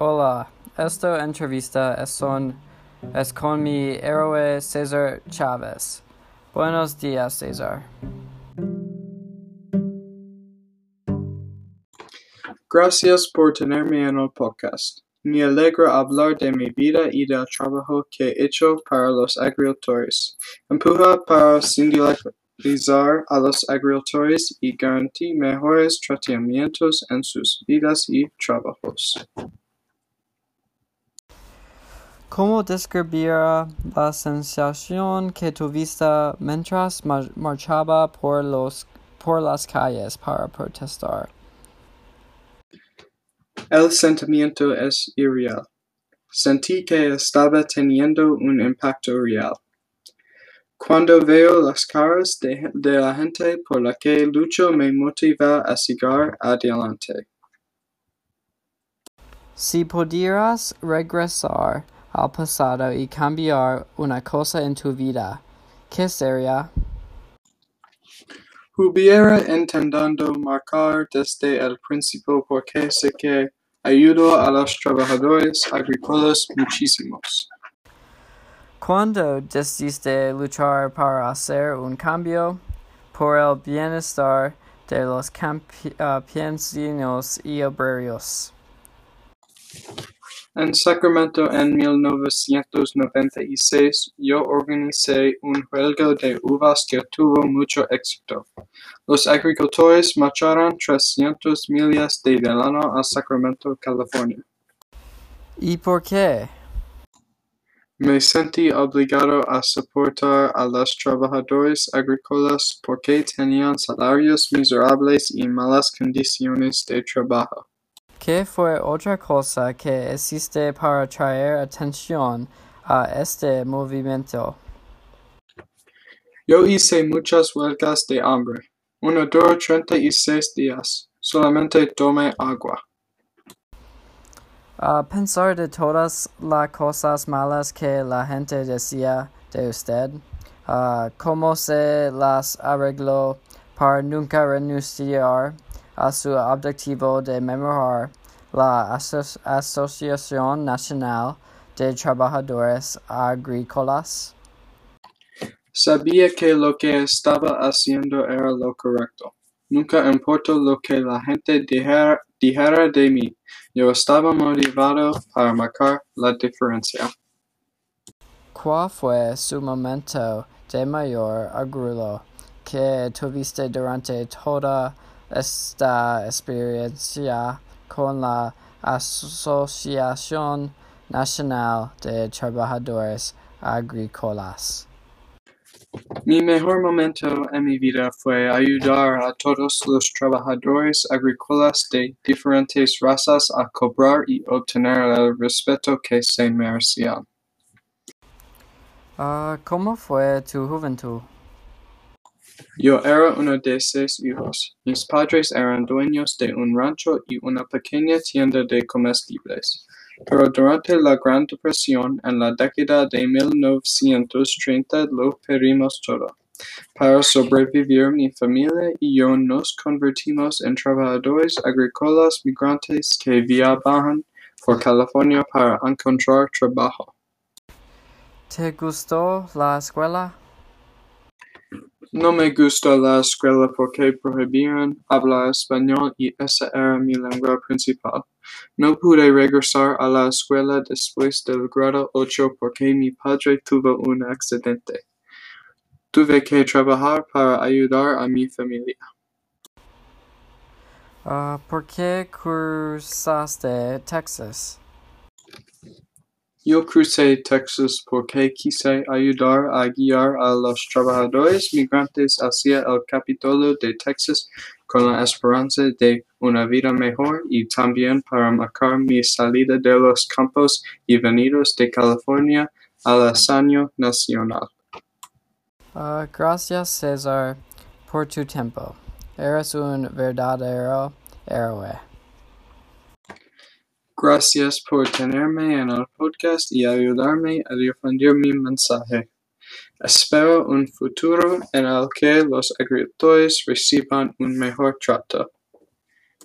Hola, esta entrevista es, con mi héroe César Chávez. Buenos días, César. Gracias por tenerme en el podcast. Me alegra hablar de mi vida y del trabajo que he hecho para los agricultores. Empuja para sindicalizar a los agricultores y garantizar mejores tratamientos en sus vidas y trabajos. ¿Cómo describiría la sensación que tuviste mientras mar- marchaba por, los, por las calles para protestar? El sentimiento es irreal. Sentí que estaba teniendo un impacto real. Cuando veo las caras de, de la gente por la que lucho me motiva a seguir adelante. Si pudieras regresar al pasado y cambiar una cosa en tu vida, ¿qué sería? Hubiera intentado marcar desde el principio porque sé que ayudo a los trabajadores agrícolas muchísimos. Cuando decidiste luchar para hacer un cambio por el bienestar de los campi- ah, campesinos y obreros. En Sacramento en 1996 yo organicé un huelga de uvas que tuvo mucho éxito. Los agricultores marcharon 300 millas de Delano a Sacramento, California. ¿Y por qué? Me sentí obligado a soportar a los trabajadores agrícolas porque tenían salarios miserables y malas condiciones de trabajo. ¿Qué fue otra cosa que hiciste para traer atención a este movimiento? Yo hice muchas huelgas de hambre. Una duró 36 días. Solamente tomé agua. A pensar de todas las cosas malas que la gente decía de usted, ah, ¿cómo se las arregló para nunca renunciar a su objetivo de mejorar la Aso- Asociación Nacional de Trabajadores Agrícolas? Sabía que lo que estaba haciendo era lo correcto. Nunca importó lo que la gente dijera, dijera de mí. Yo estaba motivado para marcar la diferencia. ¿Cuál fue su momento de mayor orgullo que tuviste durante toda esta experiencia con la Asociación Nacional de Trabajadores Agrícolas? Mi mejor momento en mi vida fue ayudar a todos los trabajadores agrícolas de diferentes razas a cobrar y obtener el respeto que se merecían. Ah, ¿Cómo fue tu juventud? Yo era uno de seis hijos. Mis padres eran dueños de un rancho y una pequeña tienda de comestibles. Pero durante la Gran Depresión, en la década de 1930, lo perdimos todo. Para sobrevivir, mi familia y yo nos convertimos en trabajadores agrícolas migrantes que viajaban por California para encontrar trabajo. ¿Te gustó la escuela? No me gustó la escuela porque prohibían hablar español y esa era mi lengua principal. No pude regresar a la escuela después del grado 8 porque mi padre tuvo un accidente. Tuve que trabajar para ayudar a mi familia. Ah, ¿Por qué cruzaste Texas? Yo crucé Texas porque quise ayudar a guiar a los trabajadores migrantes hacia el Capitolio de Texas con la esperanza de una vida mejor y también para marcar mi salida de los campos y venidos de California al hazaño nacional. Ah, gracias César por tu tiempo. Eres un verdadero héroe. Gracias por tenerme en el podcast y ayudarme a difundir mi mensaje. Espero un futuro en el que los agricultores reciban un mejor trato.